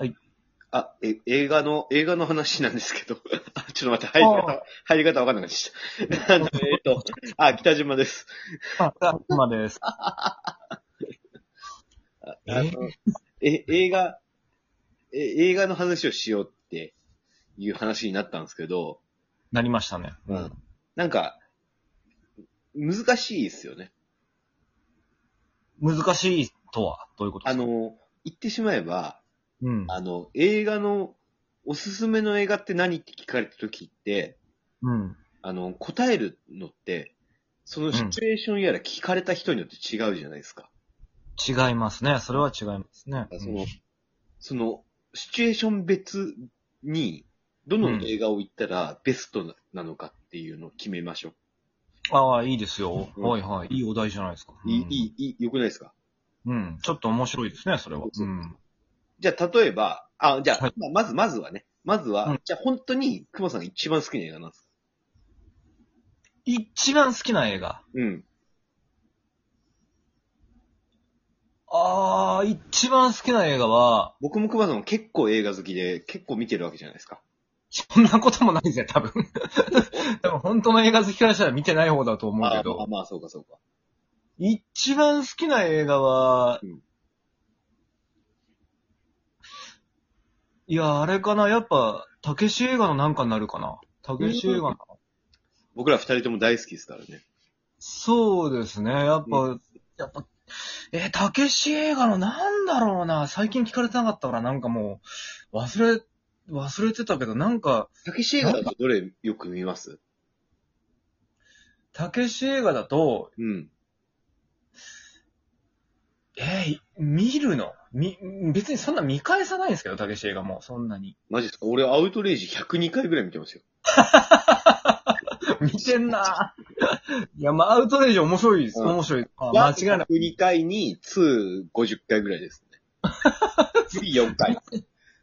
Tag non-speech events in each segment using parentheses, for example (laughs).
はい。あ、え、映画の、映画の話なんですけど。(laughs) あ、ちょっと待って、入り方、入り方わかんなくなっちゃった。あの、(laughs) えっと、あ、北島です。あ、今です。(laughs) ああのえ、映画、え、映画の話をしようっていう話になったんですけど、なりましたね。うん。なんか、難しいですよね。難しいとは、どういうことですか？あ、の、言ってしまえば、うん。あの、映画の、おすすめの映画って何って聞かれた時って、うん。あの、答えるのって、そのシチュエーションやら聞かれた人によって違うじゃないですか。違いますね。それは違いますね。その、その、シチュエーション別に、どの映画を言ったらベストなのかっていうのを決めましょああ、いいですよ。うんはいはい。いいお題じゃないですか。う。いい、うんいい、いい、よくないですか？うん。ちょっと面白いですね、それは。うん。じゃあ、例えば、あ、じゃあ、はいまあまず、まずはね。まずは、うんじゃあ本当に、熊さんが一番好きな映画なんですか？一番好きな映画？うん。ああ、一番好きな映画は、僕も熊さんも結構映画好きで、結構見てるわけじゃないですか。そんなこともないですね、多分。(laughs) 多分本当の映画好きからしたら見てない方だと思うけああ、まあど。まあ、そうかそうか。一番好きな映画は、うんいや、あれかな、やっぱ、たけし映画のなんかになるかな。たけし映画の。僕ら二人とも大好きですからね。そうですね、やっぱ、うやっぱ、えーたけし映画のなんだろうな、最近聞かれてなかったから、なんかもう、忘れ、忘れてたけど、なんか、たけし映画だとどれよく見ます？たけし映画だと、うん。えー見るの？み、別にそんな見返さないんですけど、たけし映画も、そんなに。マジですか？俺アウトレイジ102回ぐらい見てますよ。(laughs) 見てんなぁ。いや、まあ、アウトレイジ面白いです。うん面白い。あ間違いない。102回に2、50回ぐらいですね。3、4回。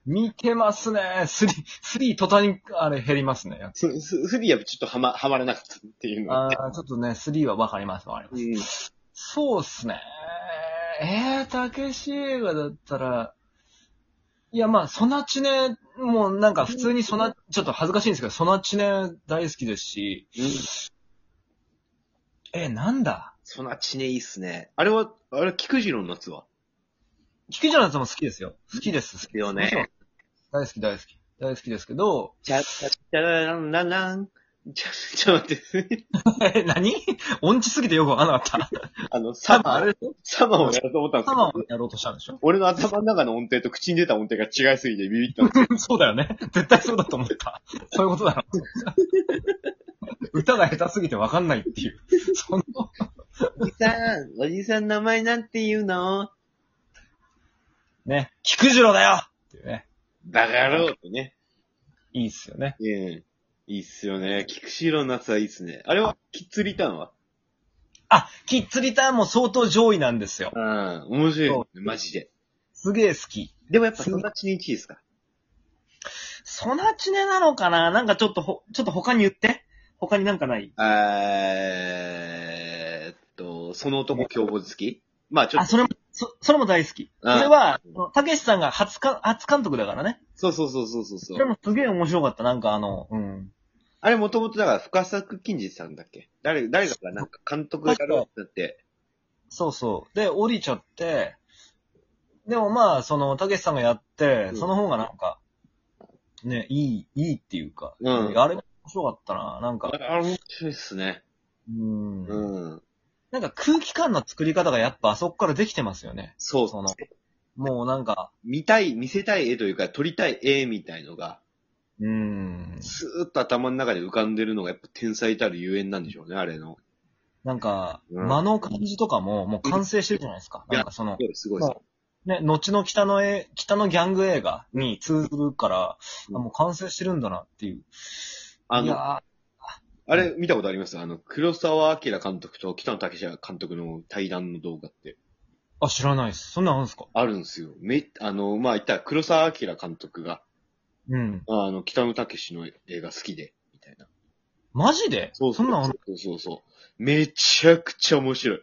見てますね。スリー、スリー途端に、あれ減りますね。ス3はちょっとはま、はまらなかったっていうのは。あーちょっとね、スリーはわかります、わかります。うん。そうっすね。えー、たけし映画だったら、いや、まあ、ソナチネ、もうなんか普通にソナ、ちょっと恥ずかしいんですけど、ソナチネ大好きですし、え、なんだ？そなちねいいっすね。あれは、あれ、菊次郎の夏は？菊池のやつも好きですよ。好きです。好きよねもちろん大好き、大好き。大好きですけど、ちゃっちゃっちゃららんらんらん。ちょ、ちょっと待って。(laughs) え、何？音痴すぎてよくわかんなかった。あの、サ多分あマー、れでしょ？サマーをやろうと思ったんですサマーをやろうとしたんでしょ？俺の頭の中の音程と口に出た音程が違いすぎてビビったんですよ。(laughs) そうだよね。絶対そうだと思った。そういうことだろ。歌が下手すぎてわかんないっていう。その、おじさん、おじさん名前なんて言うの？ね、菊次郎だよっていうね。バカ野郎ってね。いいっすよね。ええいいっすよね。菊次郎の夏はいいっすね。あれは、キッズリターンは？あ、キッズリターンも相当上位なんですよ。うん、面白いね、マジで。すげえ好き。でもやっぱそんなちに1位ですか？ソナチネなのかな？なんかちょっとほ、ちょっと他に言って。他になんかない？えーっと、その男凶暴好き？まあちょあ、っと、それも、そ、それも大好き。そうんれは、たけしさんが初か、初監督だからね。そうそうそうそうそうそそれう。もすげえ面白かった。なんかあの、うん。あれもともとだから深作金次さんだっけ？誰、誰かがなんか監督やろうってなって、そうそう。で、降りちゃって、でもまあ、その、たけしさんがやって、うんその方がなんか、ね、いい、いいっていうか、うんあれ面白かったな。なんかあ、れ面白いっすね。うん、うん。なんか空気感の作り方がやっぱあそこからできてますよね。そう。その、もうなんか、見たい、見せたい絵というか、撮りたい絵みたいのが、うん、スーッと頭の中で浮かんでるのがやっぱ天才たるゆえんなんでしょうね、あれの。なんか、うん間の感じとかももう完成してるじゃないですか。いやなんかそのす、ごい。ね、後の北の絵、北のギャング映画に通ずるから、うんあもう完成してるんだなっていう。あの、あれ見たことあります？あの、黒沢明監督と北野武監督の対談の動画って。ーあ、知らないです。そんなんあるんですか？あるんですよ。め、あの、まあ、言ったら黒沢明監督が、うん。あの、北野武の映画好きで、みたいな。マジで？そうそんなんあんの？そうそうそう。めちゃくちゃ面白い。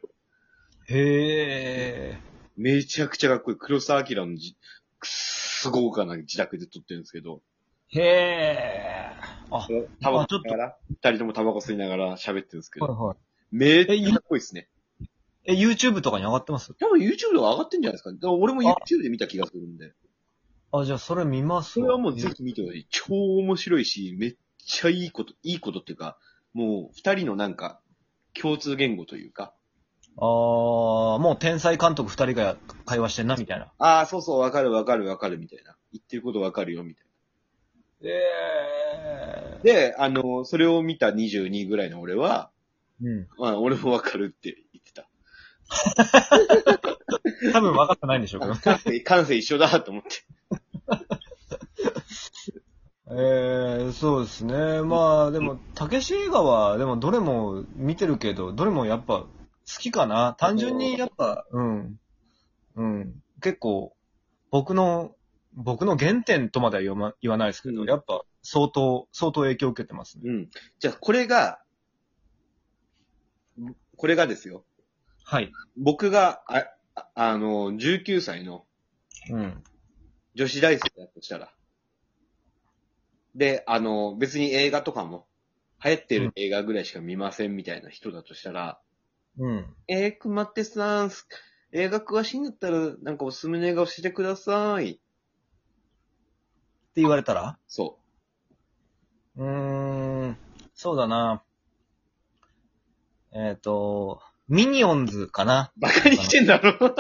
へえ。めちゃくちゃかっこいい。黒沢明のじ、くっすごかな自宅で撮ってるんですけど、へえ。あ、タバあちょっ吸いながら、二人ともタバコ吸いながら喋ってるんですけど、はいはい。めっちゃかっこいいですね。え、YouTube とかに上がってます？多分 YouTube とか上がってんじゃないですか。だから俺も YouTube で見た気がするんで。あ、じゃあそれ見ますわそれはもうぜひ見てほしい。超面白いし、めっちゃいいこと、いいことっていうか、もう二人のなんか、共通言語というか、あー、もう天才監督二人が会話してんな、みたいな。ああ、そうそう、わかるわかるわかるみたいな。言ってることわかるよ、みたいえな。で、あの、それを見た22ぐらいの俺は、ー。うん。まあ、俺もわかるって言ってた。多分分かってないんでしょうけど。(laughs) 感性、感性一緒だと思って。えー、そうですね。まあ、でも、たけし映画は、でもどれも見てるけど、どれもやっぱ好きかな。単純にやっぱ、うん。うん。結構、僕の、僕の原点とまでは言わま言わないですけど、うんやっぱ相当、相当影響を受けてますね。うん。じゃあ、これが、これがですよ。はい。僕が、あ、ああの、19歳のうん。女子大生だとしたら。で、あの、別に映画とかも、流行ってる映画ぐらいしか見ませんみたいな人だとしたら、うん。えー、くまってさん、す映画詳しいんだったら、なんかおすすめの映画教えてください。って言われたら？そうーん、そうだな。えっ、と、ミニオンズかな。う。バカにしてんだろ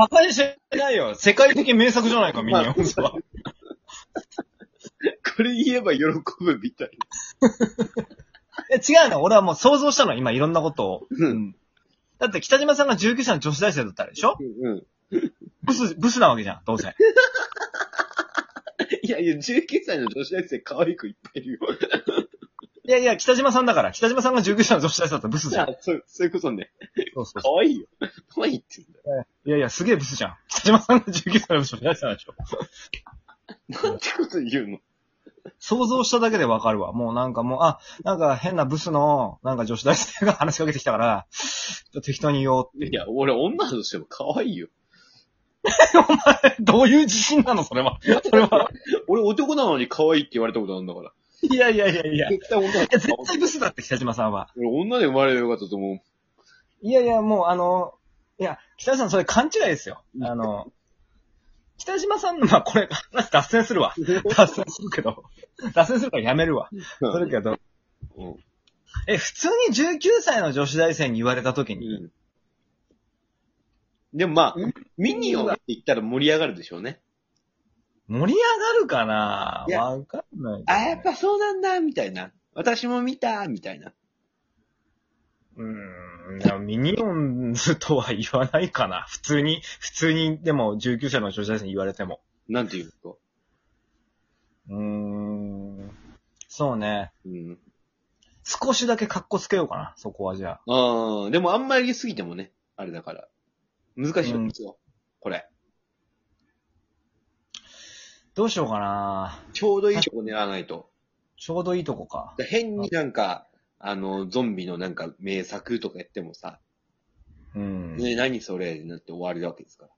バカにしてないよ。世界的名作じゃないか、ミニオンズは。これ言えば喜ぶみたい (laughs) え、違うの？俺はもう想像したの、今いろんなことを。うんだって北島さんが19歳の女子大生だったでしょ？な。うん。ブス、ブスなわけじゃん、どうせ。(laughs) いやいや、19歳の女子大生可愛い子いっぱいいるよ。いやいや、北島さんだから。北島さんが19歳の女子大生だったらブスじゃん。あそう、そういうことね。そうそう可愛いよ。可愛いって言うんだよ。いやいや、すげえブスじゃん。北島さんが19歳の女子大生なんでしょ。なんてこと言うの？想像しただけでわかるわ。もうなんかもう、あ、なんか変なブスの、なんか女子大生が話しかけてきたから、ちょっと適当に言おうって。いや、俺女としても可愛いよ。どういう自信なの？それは。それは。俺男なのに可愛いって言われたことあるんだから。いやいやいやいや。い絶対女だや、絶対ブスだって、北島さんは。俺女で生まれればよかったと思う。いやいや、もうあの、いや、北島さんそれ勘違いですよ。あの、北島さんの、まあこれ、話脱線するわ。脱線するけど。脱線するからやめるわ。するけど。うん。え、普通に19歳の女子大生に言われた時に、うん。でもまあうん、ミニオンって言ったら盛り上がるでしょうね。盛り上がるかな？いやわかんない、あ、やっぱそうなんだ、みたいな。私も見た、みたいな。うーん、いやミニオンズとは言わないかな。(laughs) 普通に、普通に、でも19歳の女子大生に言われても。なんて言うと。うーん、そうね。うん。少しだけ格好つけようかな、そこはじゃあ。ああ、でもあんまり言い過ぎてもね、あれだから。難しいんですよ。これ。どうしようかな。ちょうどいいとこ狙わないと。ちょうどいいとこか。変になんか、あの、ゾンビのなんか名作とかやってもさ、うん。ね、何それになって終わりわけですから。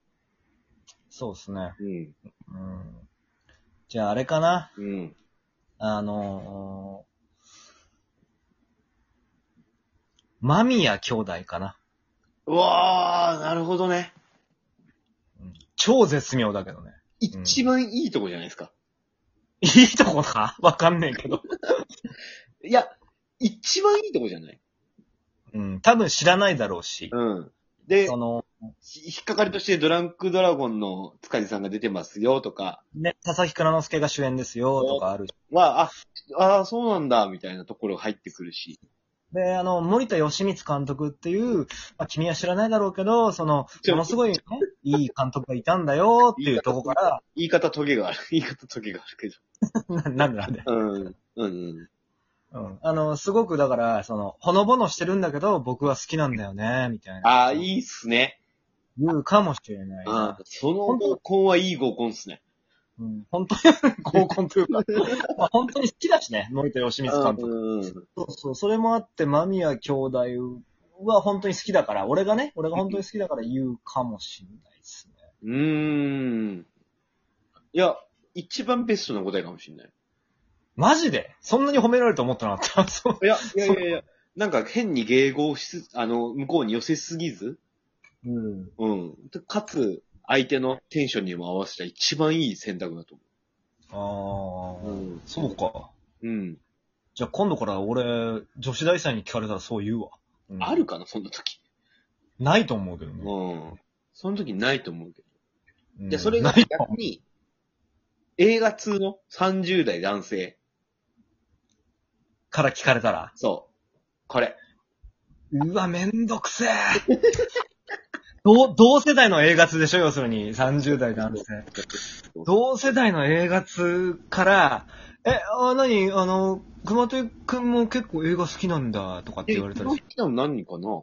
そうですね。うん。うん。じゃああれかな。うん。あのー、間宮兄弟かな。うわー、なるほどね。超絶妙だけどね。一番いいとこじゃないですか。いいとこか？わかんねえけど。(laughs) いや、一番いいとこじゃない？うん。多分知らないだろうし。うん。で、その、ひ引っかかりとしてドランクドラゴンの塚地さんが出てますよとかね、佐々木蔵之介が主演ですよ、とかあるし。は、あ、あそうなんだ、みたいなところが入ってくるし。で、あの、森田義満監督っていう、まあ、君は知らないだろうけど、その、ちょものすごいね、いい監督がいたんだよっていうとこから、言い方トゲがある。言い方トゲがあるけど。(laughs) ななんでなんで。うん。うんうん。うん。あの、すごくだから、その、ほのぼのしてるんだけど、僕は好きなんだよね、みたいな。ああ、いいっすね。言うかもしれない。あーその合コンはいい合コンっすね。うん、本当に合コンというか、(laughs) まあ、本当に好きだしね、森田義満監督。うん。そうそう、それもあって、間宮兄弟は本当に好きだから、俺がね、俺が本当に好きだから言うかもしんないですね。うーん。いや、一番ベストな答えかもしれない。マジで？そんなに褒められると思ってなかった？そう。いや、いやいやいや、なんか変に迎合しす、あの、向こうに寄せすぎず、うん。うん。かつ、相手のテンションにも合わせた一番いい選択だとああ、思う。うん。そうか。うん。じゃあ今度から俺、女子大生に聞かれたらそう言うわ。うんあるかな、そんな時。ないと思うけどね。うん。その時ないと思うけど。うんで、それがないと思逆に、映画通の30代男性。うから聞かれたら？そう。これ。うわ、めんどくせえ。(laughs) 同、同世代の映画通でしょ要するに、30代男性。同世代の映画通から、え、あ、なに、あの、熊手くんも結構映画好きなんだ、とかってえ、言われたりこの人何かな？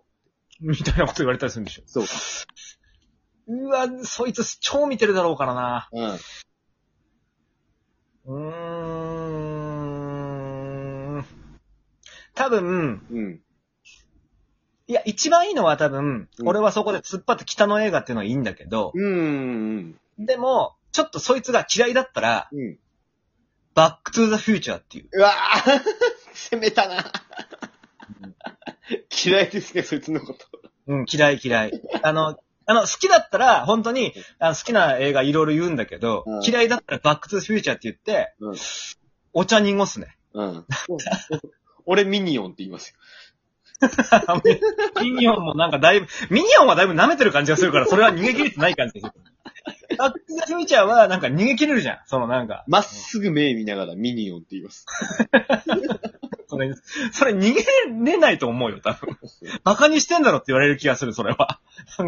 みたいなこと言われたりするんでしょそう。うわ、そいつ超見てるだろうからな。うん。うーん。多分、うん。いや、一番いいのは多分、うん俺はそこで突っ張って北の映画っていうのはいいんだけど、うん。でも、ちょっとそいつが嫌いだったら、うん。バックトゥーザフューチャーっていう。うわぁ (laughs) 攻めたな嫌いですね、そいつのこと。うん、嫌い嫌い。あの、あの、好きだったら、本当に、あの好きな映画いろいろ言うんだけど、うん嫌いだったらバックトゥーザフューチャーって言って、うんお茶濁すね。うん。俺ミニオンって言いますよ。(laughs) ミニオンもなんかだいぶ、ミニオンはだいぶ舐めてる感じがするから、それは逃げ切れてない感じがする。バックトゥーザフューチャーはなんか逃げ切れるじゃん。そのなんか。まっすぐ目見ながらミニオンって言います。(laughs) それ、それ逃げれないと思うよ、多分。バカにしてんだろって言われる気がする、それは。なんか、